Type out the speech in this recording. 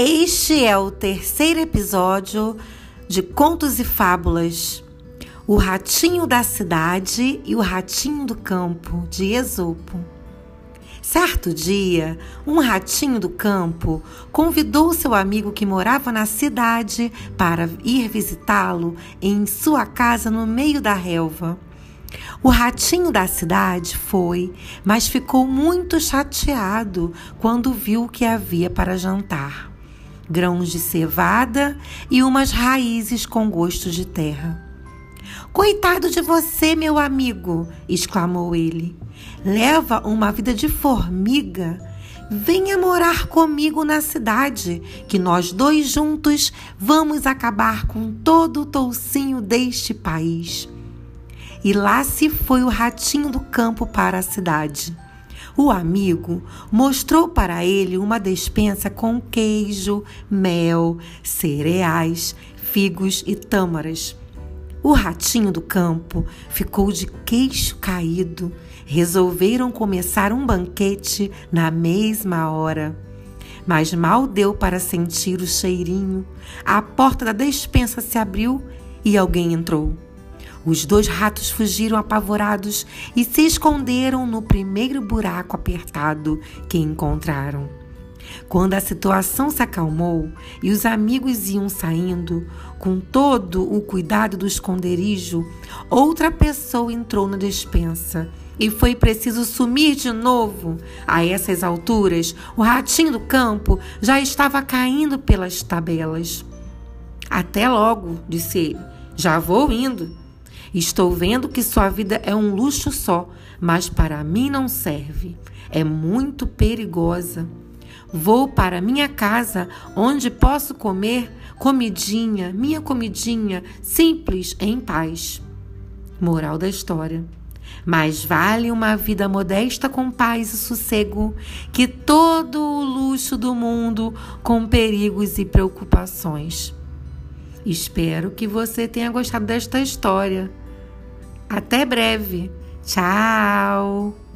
Este é o terceiro episódio de Contos e Fábulas. O Ratinho da Cidade e o Ratinho do Campo, de Esopo. Certo dia, um ratinho do campo convidou seu amigo que morava na cidade para ir visitá-lo em sua casa no meio da relva. O ratinho da cidade foi, mas ficou muito chateado quando viu o que havia para jantar grãos de cevada e umas raízes com gosto de terra. Coitado de você, meu amigo! exclamou ele. Leva uma vida de formiga. Venha morar comigo na cidade, que nós dois juntos vamos acabar com todo o toucinho deste país. E lá se foi o ratinho do campo para a cidade. O amigo mostrou para ele uma despensa com queijo, mel, cereais, figos e tâmaras. O ratinho do campo ficou de queixo caído. Resolveram começar um banquete na mesma hora. Mas mal deu para sentir o cheirinho. A porta da despensa se abriu e alguém entrou. Os dois ratos fugiram apavorados e se esconderam no primeiro buraco apertado que encontraram. Quando a situação se acalmou e os amigos iam saindo, com todo o cuidado do esconderijo, outra pessoa entrou na despensa e foi preciso sumir de novo. A essas alturas, o ratinho do campo já estava caindo pelas tabelas. Até logo, disse ele. Já vou indo. Estou vendo que sua vida é um luxo só, mas para mim não serve. É muito perigosa. Vou para minha casa, onde posso comer comidinha, minha comidinha, simples, em paz. Moral da história. Mais vale uma vida modesta com paz e sossego que todo o luxo do mundo com perigos e preocupações. Espero que você tenha gostado desta história. Até breve. Tchau!